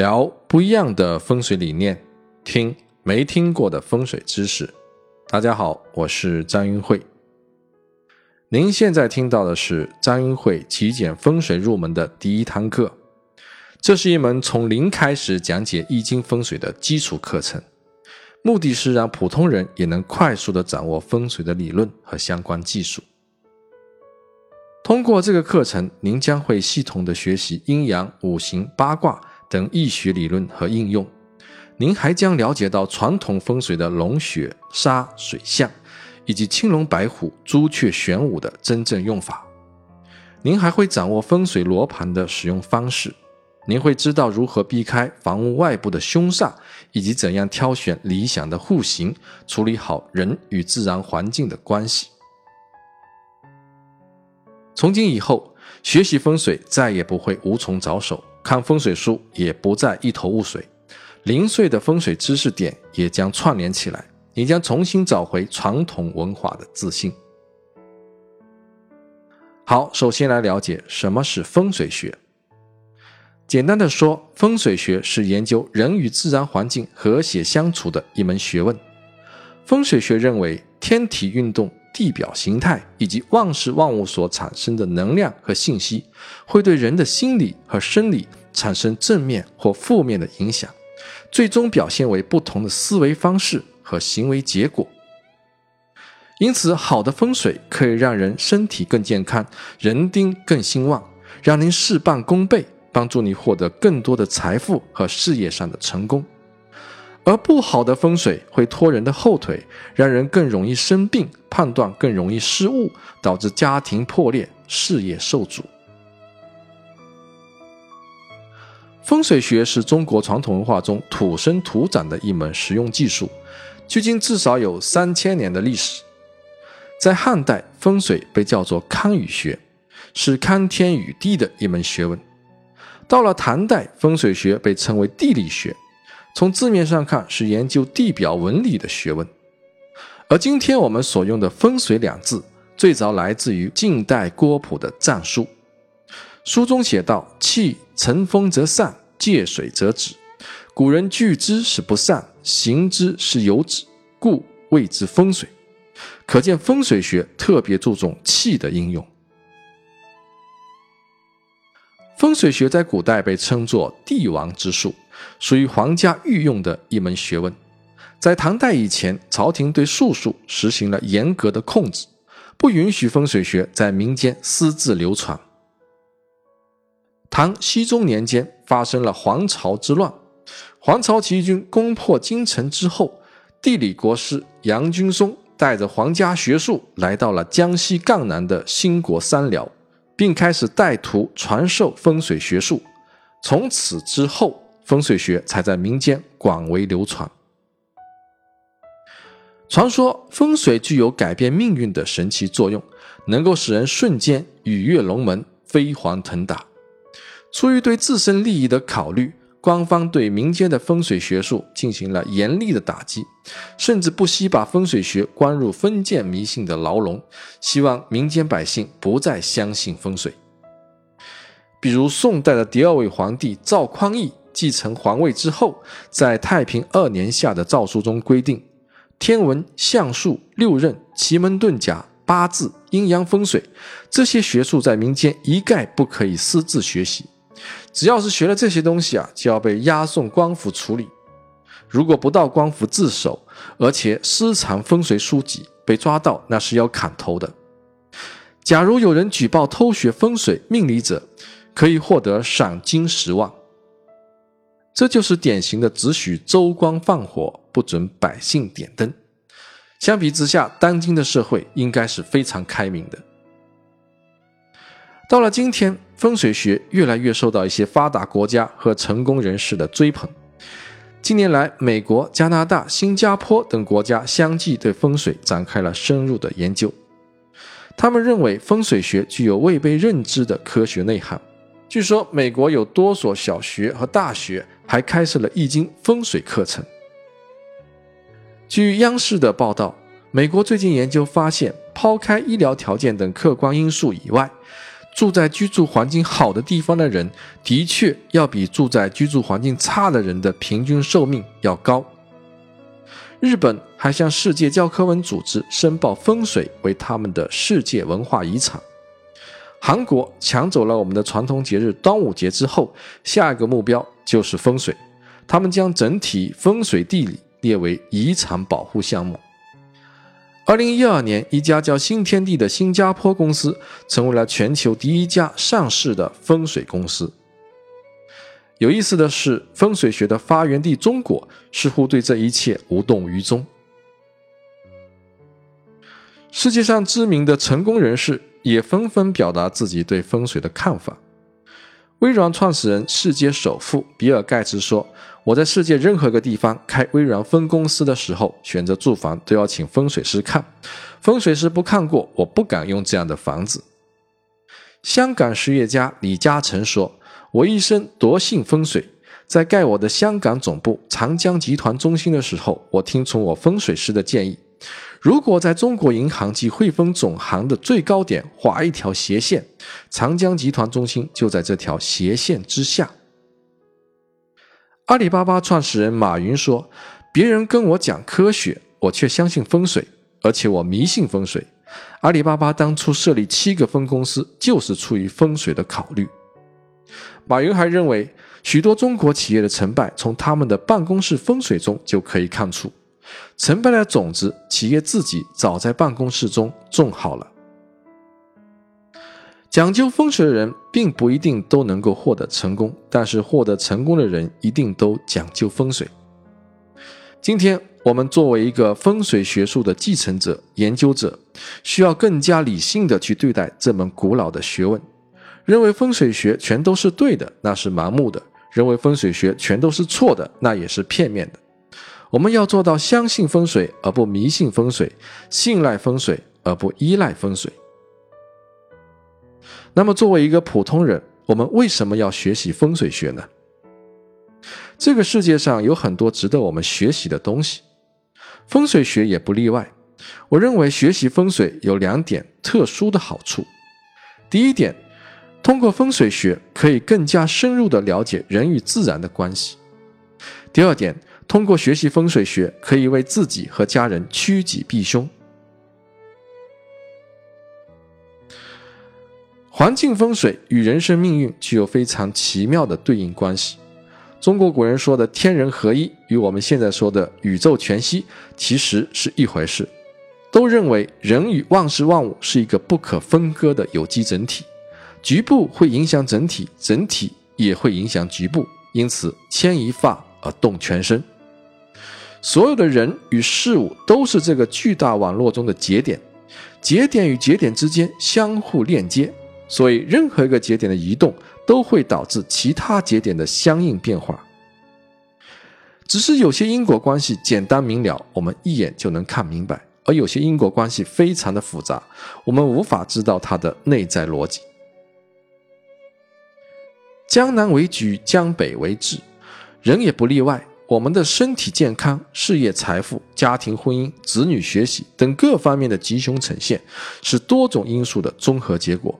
聊不一样的风水理念，听没听过的风水知识。大家好，我是张云慧。您现在听到的是张云慧极简风水入门的第一堂课。这是一门从零开始讲解易经风水的基础课程，目的是让普通人也能快速的掌握风水的理论和相关技术。通过这个课程，您将会系统的学习阴阳、五行、八卦等易学理论和应用。您还将了解到传统风水的龙穴、沙、水象，以及青龙、白虎、朱雀、玄武的真正用法。您还会掌握风水罗盘的使用方式。您会知道如何避开房屋外部的凶煞，以及怎样挑选理想的户型，处理好人与自然环境的关系。从今以后，学习风水再也不会无从着手，看风水书也不再一头雾水，零碎的风水知识点也将串联起来，你将重新找回传统文化的自信。好，首先来了解什么是风水学。简单的说，风水学是研究人与自然环境和谐相处的一门学问。风水学认为，天体运动。地表形态以及万事万物所产生的能量和信息，会对人的心理和生理产生正面或负面的影响，最终表现为不同的思维方式和行为结果。因此，好的风水可以让人身体更健康，人丁更兴旺，让您事半功倍，帮助你获得更多的财富和事业上的成功。而不好的风水会拖人的后腿，让人更容易生病，判断更容易失误，导致家庭破裂、事业受阻。风水学是中国传统文化中土生土长的一门实用技术，距今至少有三千年的历史。在汉代，风水被叫做堪舆学，是堪天与地的一门学问。到了唐代，风水学被称为地理学。从字面上看，是研究地表纹理的学问。而今天我们所用的“风水”两字，最早来自于晋代郭璞的战书。书中写道：“气乘风则散，借水则止。古人聚之是不散，行之是有止，故谓之风水。”可见风水学特别注重气的应用。风水学在古代被称作帝王之术。属于皇家御用的一门学问，在唐代以前，朝廷对术数实行了严格的控制，不允许风水学在民间私自流传。唐僖宗年间发生了黄巢之乱，黄巢起义军攻破京城之后，地理国师杨君松带着皇家学术来到了江西赣南的兴国三辽，并开始带徒传授风水学术。从此之后。风水学才在民间广为流传。传说风水具有改变命运的神奇作用，能够使人瞬间羽跃龙门、飞黄腾达。出于对自身利益的考虑，官方对民间的风水学术进行了严厉的打击，甚至不惜把风水学关入封建迷信的牢笼，希望民间百姓不再相信风水。比如宋代的第二位皇帝赵匡胤。继承皇位之后，在太平二年下的诏书中规定，天文、相术、六壬、奇门遁甲、八字、阴阳风水这些学术在民间一概不可以私自学习，只要是学了这些东西啊，就要被押送官府处理。如果不到官府自首，而且私藏风水书籍，被抓到那是要砍头的。假如有人举报偷学风水命理者，可以获得赏金十万。这就是典型的只许州官放火，不准百姓点灯。相比之下，当今的社会应该是非常开明的。到了今天，风水学越来越受到一些发达国家和成功人士的追捧。近年来，美国、加拿大、新加坡等国家相继对风水展开了深入的研究。他们认为风水学具有未被认知的科学内涵。据说，美国有多所小学和大学。还开设了易经风水课程。据央视的报道，美国最近研究发现，抛开医疗条件等客观因素以外，住在居住环境好的地方的人，的确要比住在居住环境差的人的平均寿命要高。日本还向世界教科文组织申报风水为他们的世界文化遗产。韩国抢走了我们的传统节日端午节之后，下一个目标就是风水，他们将整体风水地理列为遗产保护项目。二零一二年，一家叫新天地的新加坡公司成为了全球第一家上市的风水公司。有意思的是，风水学的发源地中国似乎对这一切无动于衷。世界上知名的成功人士也纷纷表达自己对风水的看法。微软创始人、世界首富比尔·盖茨说。我在世界任何一个地方开微软分公司的时候，选择住房都要请风水师看，风水师不看过，我不敢用这样的房子。香港实业家李嘉诚说：“我一生多信风水，在盖我的香港总部长江集团中心的时候，我听从我风水师的建议，如果在中国银行及汇丰总行的最高点画一条斜线，长江集团中心就在这条斜线之下。”阿里巴巴创始人马云说：“别人跟我讲科学，我却相信风水，而且我迷信风水。阿里巴巴当初设立七个分公司，就是出于风水的考虑。”马云还认为，许多中国企业的成败，从他们的办公室风水中就可以看出。成败的种子，企业自己早在办公室中种好了。讲究风水的人并不一定都能够获得成功，但是获得成功的人一定都讲究风水。今天我们作为一个风水学术的继承者、研究者，需要更加理性的去对待这门古老的学问。认为风水学全都是对的，那是盲目的；认为风水学全都是错的，那也是片面的。我们要做到相信风水而不迷信风水，信赖风水而不依赖风水。那么，作为一个普通人，我们为什么要学习风水学呢？这个世界上有很多值得我们学习的东西，风水学也不例外。我认为学习风水有两点特殊的好处：第一点，通过风水学可以更加深入地了解人与自然的关系；第二点，通过学习风水学可以为自己和家人趋吉避凶。环境风水与人生命运具有非常奇妙的对应关系。中国古人说的“天人合一”与我们现在说的“宇宙全息”其实是一回事。都认为人与万事万物是一个不可分割的有机整体，局部会影响整体，整体也会影响局部，因此牵一发而动全身。所有的人与事物都是这个巨大网络中的节点，节点与节点之间相互链接。所以，任何一个节点的移动都会导致其他节点的相应变化。只是有些因果关系简单明了，我们一眼就能看明白；而有些因果关系非常的复杂，我们无法知道它的内在逻辑。江南为橘，江北为枳，人也不例外。我们的身体健康、事业财富、家庭婚姻、子女学习等各方面的吉凶呈现，是多种因素的综合结果。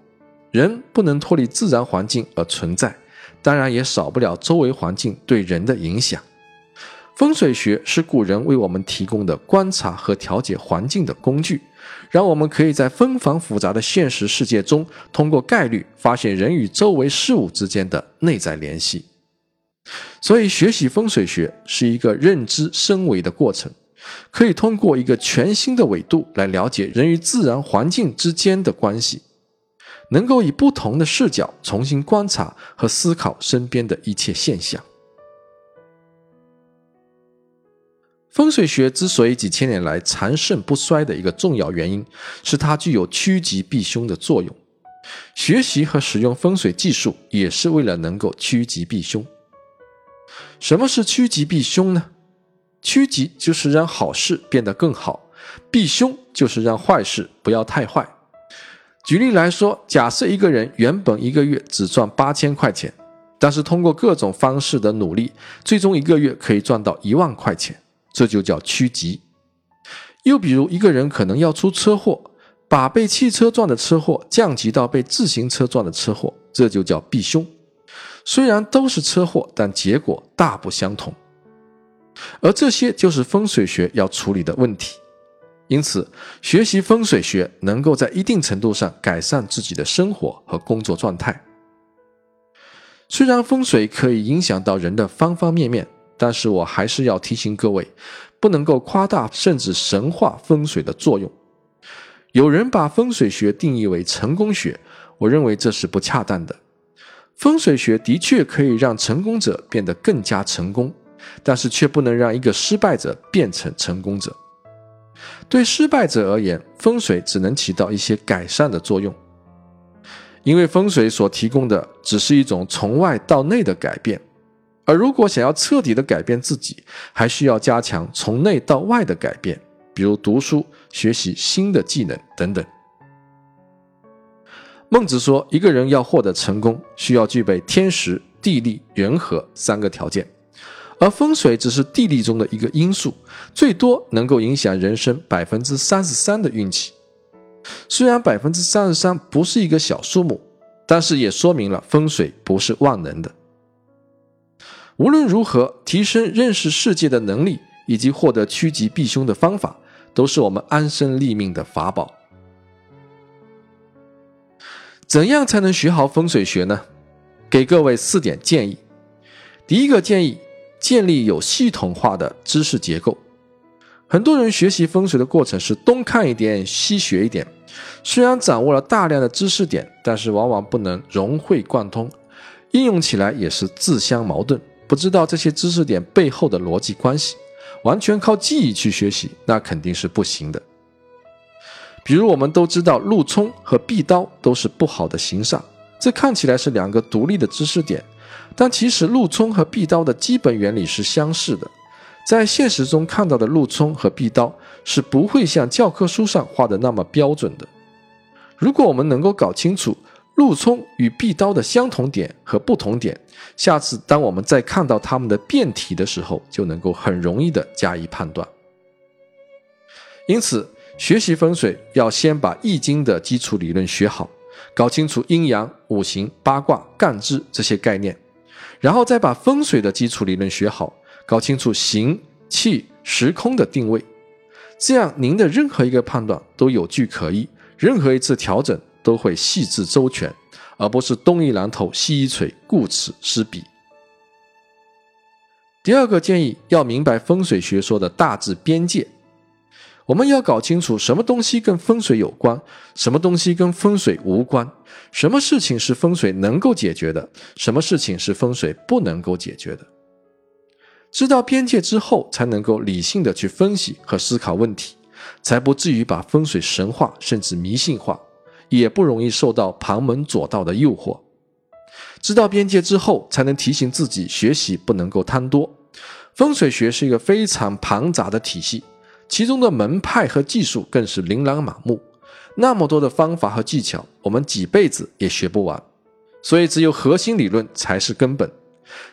人不能脱离自然环境而存在，当然也少不了周围环境对人的影响。风水学是古人为我们提供的观察和调节环境的工具，让我们可以在纷繁复杂的现实世界中，通过概率发现人与周围事物之间的内在联系。所以，学习风水学是一个认知升维的过程，可以通过一个全新的维度来了解人与自然环境之间的关系。能够以不同的视角重新观察和思考身边的一切现象。风水学之所以几千年来长盛不衰的一个重要原因，是它具有趋吉避凶的作用。学习和使用风水技术，也是为了能够趋吉避凶。什么是趋吉避凶呢？趋吉就是让好事变得更好，避凶就是让坏事不要太坏。举例来说，假设一个人原本一个月只赚八千块钱，但是通过各种方式的努力，最终一个月可以赚到一万块钱，这就叫趋吉。又比如，一个人可能要出车祸，把被汽车撞的车祸降级到被自行车撞的车祸，这就叫避凶。虽然都是车祸，但结果大不相同。而这些就是风水学要处理的问题。因此，学习风水学能够在一定程度上改善自己的生活和工作状态。虽然风水可以影响到人的方方面面，但是我还是要提醒各位，不能够夸大甚至神化风水的作用。有人把风水学定义为成功学，我认为这是不恰当的。风水学的确可以让成功者变得更加成功，但是却不能让一个失败者变成成功者。对失败者而言，风水只能起到一些改善的作用，因为风水所提供的只是一种从外到内的改变，而如果想要彻底的改变自己，还需要加强从内到外的改变，比如读书、学习新的技能等等。孟子说，一个人要获得成功，需要具备天时、地利、人和三个条件。而风水只是地利中的一个因素，最多能够影响人生百分之三十三的运气。虽然百分之三十三不是一个小数目，但是也说明了风水不是万能的。无论如何，提升认识世界的能力以及获得趋吉避凶的方法，都是我们安身立命的法宝。怎样才能学好风水学呢？给各位四点建议。第一个建议。建立有系统化的知识结构。很多人学习风水的过程是东看一点，西学一点。虽然掌握了大量的知识点，但是往往不能融会贯通，应用起来也是自相矛盾。不知道这些知识点背后的逻辑关系，完全靠记忆去学习，那肯定是不行的。比如我们都知道，路冲和壁刀都是不好的形煞，这看起来是两个独立的知识点。但其实路冲和壁刀的基本原理是相似的，在现实中看到的路冲和壁刀是不会像教科书上画的那么标准的。如果我们能够搞清楚路冲与壁刀的相同点和不同点，下次当我们在看到它们的变体的时候，就能够很容易的加以判断。因此，学习风水要先把易经的基础理论学好，搞清楚阴阳、五行、八卦、干支这些概念。然后再把风水的基础理论学好，搞清楚形、气、时空的定位，这样您的任何一个判断都有据可依，任何一次调整都会细致周全，而不是东一榔头西一锤，顾此失彼。第二个建议要明白风水学说的大致边界。我们要搞清楚什么东西跟风水有关，什么东西跟风水无关，什么事情是风水能够解决的，什么事情是风水不能够解决的。知道边界之后，才能够理性的去分析和思考问题，才不至于把风水神化甚至迷信化，也不容易受到旁门左道的诱惑。知道边界之后，才能提醒自己学习不能够贪多。风水学是一个非常庞杂的体系。其中的门派和技术更是琳琅满目，那么多的方法和技巧，我们几辈子也学不完。所以，只有核心理论才是根本。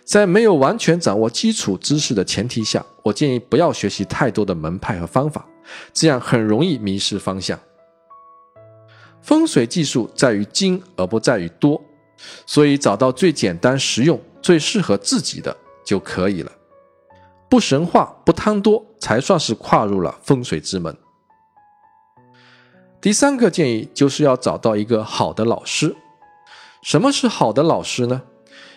在没有完全掌握基础知识的前提下，我建议不要学习太多的门派和方法，这样很容易迷失方向。风水技术在于精而不在于多，所以找到最简单、实用、最适合自己的就可以了。不神话，不贪多，才算是跨入了风水之门。第三个建议就是要找到一个好的老师。什么是好的老师呢？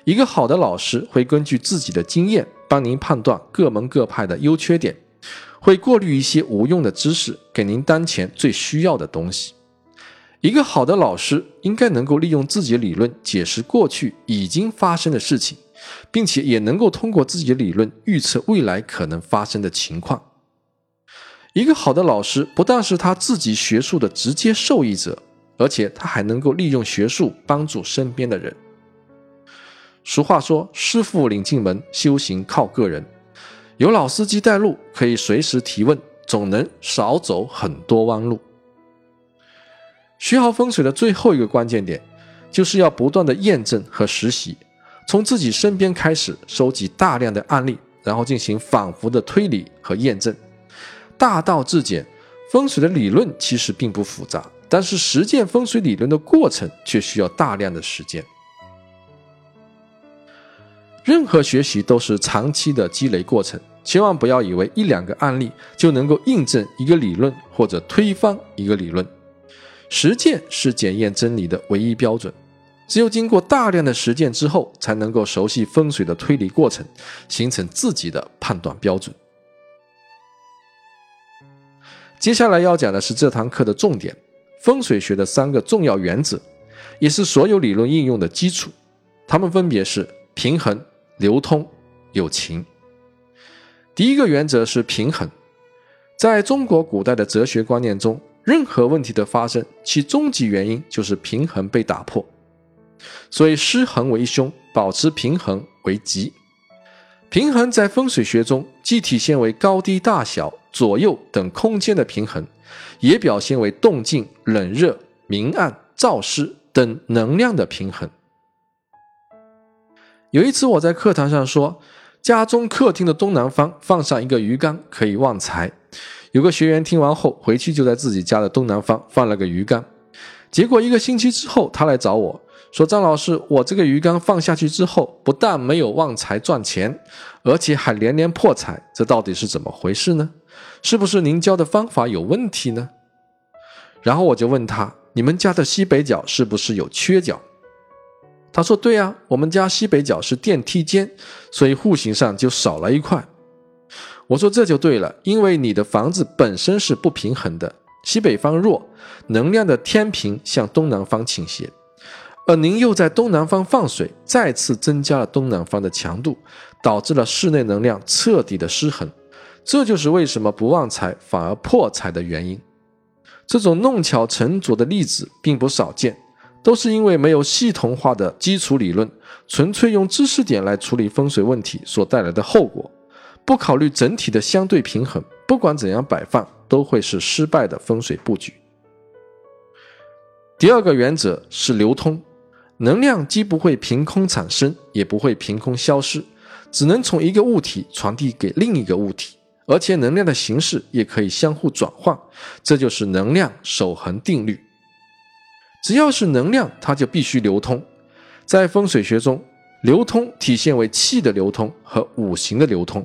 一个好的老师会根据自己的经验，帮您判断各门各派的优缺点，会过滤一些无用的知识，给您当前最需要的东西。一个好的老师应该能够利用自己的理论解释过去已经发生的事情。并且也能够通过自己的理论预测未来可能发生的情况。一个好的老师不但是他自己学术的直接受益者，而且他还能够利用学术帮助身边的人。俗话说：“师傅领进门，修行靠个人。”有老司机带路，可以随时提问，总能少走很多弯路。学好风水的最后一个关键点，就是要不断的验证和实习。从自己身边开始收集大量的案例，然后进行反复的推理和验证。大道至简，风水的理论其实并不复杂，但是实践风水理论的过程却需要大量的时间。任何学习都是长期的积累过程，千万不要以为一两个案例就能够印证一个理论或者推翻一个理论。实践是检验真理的唯一标准，只有经过大量的实践之后，才能够熟悉风水的推理过程，形成自己的判断标准。接下来要讲的是这堂课的重点——风水学的三个重要原则，也是所有理论应用的基础。它们分别是平衡、流通、有情。第一个原则是平衡，在中国古代的哲学观念中。任何问题的发生，其终极原因就是平衡被打破。所以失衡为凶，保持平衡为吉。平衡在风水学中既体现为高低大小、左右等空间的平衡，也表现为动静、冷热、明暗、燥湿等能量的平衡。有一次我在课堂上说，家中客厅的东南方放上一个鱼缸，可以旺财。有个学员听完后，回去就在自己家的东南方放了个鱼缸。结果一个星期之后，他来找我说：“张老师，我这个鱼缸放下去之后，不但没有旺财赚钱，而且还连连破财，这到底是怎么回事呢？是不是您教的方法有问题呢？”然后我就问他：“你们家的西北角是不是有缺角？”他说：“对啊，我们家西北角是电梯间，所以户型上就少了一块。”我说这就对了，因为你的房子本身是不平衡的，西北方弱，能量的天平向东南方倾斜，而您又在东南方放水，再次增加了东南方的强度，导致了室内能量彻底的失衡，这就是为什么不旺财反而破财的原因。这种弄巧成拙的例子并不少见，都是因为没有系统化的基础理论，纯粹用知识点来处理风水问题所带来的后果。不考虑整体的相对平衡，不管怎样摆放，都会是失败的风水布局。第二个原则是流通，能量既不会凭空产生，也不会凭空消失，只能从一个物体传递给另一个物体，而且能量的形式也可以相互转换，这就是能量守恒定律。只要是能量，它就必须流通。在风水学中，流通体现为气的流通和五行的流通。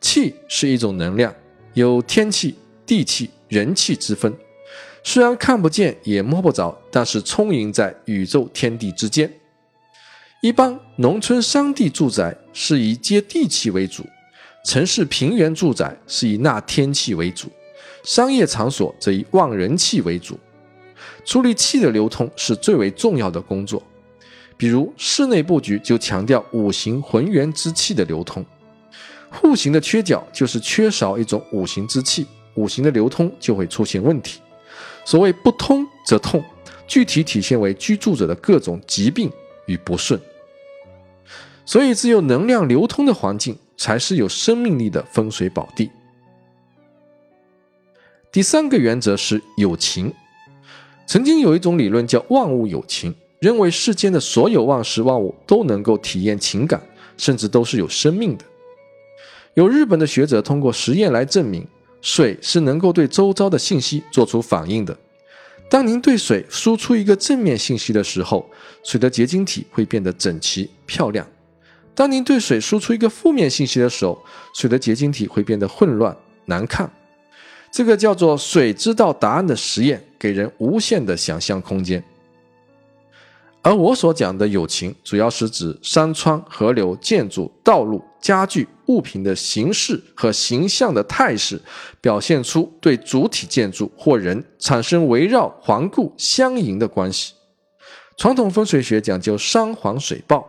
气是一种能量，有天气、地气、人气之分。虽然看不见也摸不着，但是充盈在宇宙天地之间。一般农村山地住宅是以接地气为主，城市平原住宅是以纳天气为主，商业场所则以旺人气为主。处理气的流通是最为重要的工作。比如室内布局就强调五行浑元之气的流通。户型的缺角就是缺少一种五行之气，五行的流通就会出现问题。所谓不通则痛，具体体现为居住者的各种疾病与不顺。所以，只有能量流通的环境，才是有生命力的风水宝地。第三个原则是有情。曾经有一种理论叫万物有情，认为世间的所有万事万物都能够体验情感，甚至都是有生命的。有日本的学者通过实验来证明，水是能够对周遭的信息做出反应的。当您对水输出一个正面信息的时候，水的结晶体会变得整齐漂亮；当您对水输出一个负面信息的时候，水的结晶体会变得混乱难看。这个叫做“水知道答案”的实验，给人无限的想象空间。而我所讲的友情，主要是指山川、河流、建筑、道路、家具、物品的形式和形象的态势，表现出对主体建筑或人产生围绕、环顾、相迎的关系。传统风水学讲究山环水抱，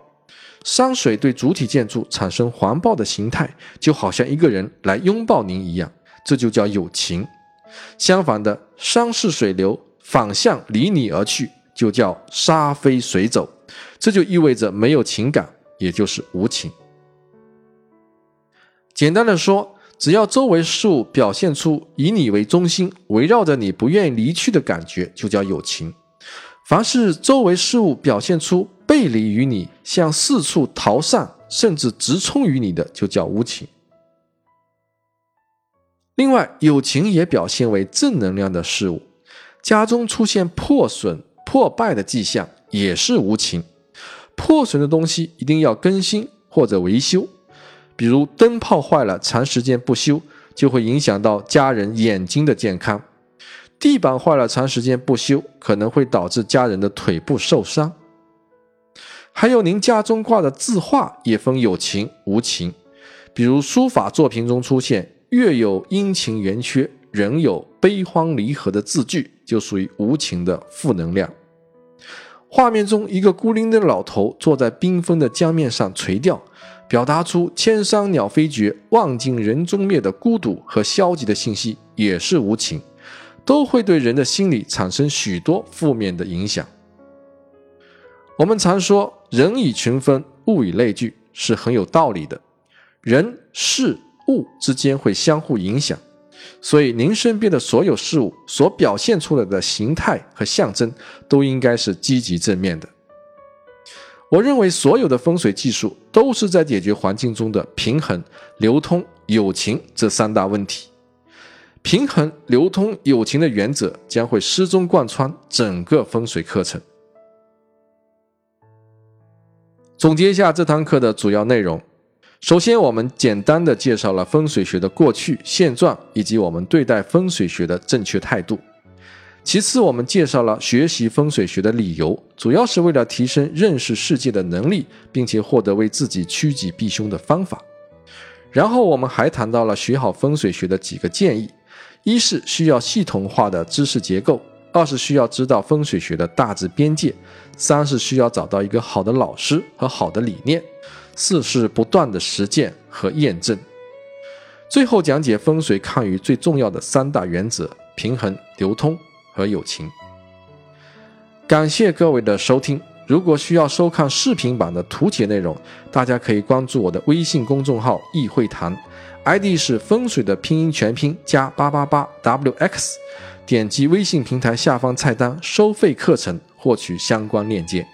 山水对主体建筑产生环抱的形态，就好像一个人来拥抱您一样，这就叫友情。相反的，山势水流反向离你而去。就叫沙飞水走，这就意味着没有情感，也就是无情。简单的说，只要周围事物表现出以你为中心，围绕着你不愿意离去的感觉，就叫有情；凡是周围事物表现出背离于你，向四处逃散，甚至直冲于你的，就叫无情。另外，友情也表现为正能量的事物。家中出现破损、破败的迹象也是无情。破损的东西一定要更新或者维修，比如灯泡坏了，长时间不修就会影响到家人眼睛的健康；地板坏了，长时间不修可能会导致家人的腿部受伤。还有您家中挂的字画也分有情无情，比如书法作品中出现月有阴晴圆缺，人有悲欢离合的字句，就属于无情的负能量。画面中，一个孤零零的老头坐在缤纷的江面上垂钓，表达出“千山鸟飞绝，万径人踪灭”的孤独和消极的信息，也是无情，都会对人的心理产生许多负面的影响。我们常说“人以群分，物以类聚”，是很有道理的。人、事、物之间会相互影响。所以，您身边的所有事物所表现出来的形态和象征，都应该是积极正面的。我认为，所有的风水技术都是在解决环境中的平衡、流通、友情这三大问题。平衡、流通、友情的原则将会始终贯穿整个风水课程。总结一下这堂课的主要内容。首先，我们简单的介绍了风水学的过去、现状以及我们对待风水学的正确态度。其次，我们介绍了学习风水学的理由，主要是为了提升认识世界的能力，并且获得为自己趋吉避凶的方法。然后，我们还谈到了学好风水学的几个建议：一是需要系统化的知识结构；二是需要知道风水学的大致边界；三是需要找到一个好的老师和好的理念。四是不断的实践和验证，最后讲解风水看鱼最重要的三大原则：平衡、流通和友情。感谢各位的收听。如果需要收看视频版的图解内容，大家可以关注我的微信公众号“易会谈 ”，ID 是风水的拼音全拼加八八八 wx，点击微信平台下方菜单“收费课程”获取相关链接。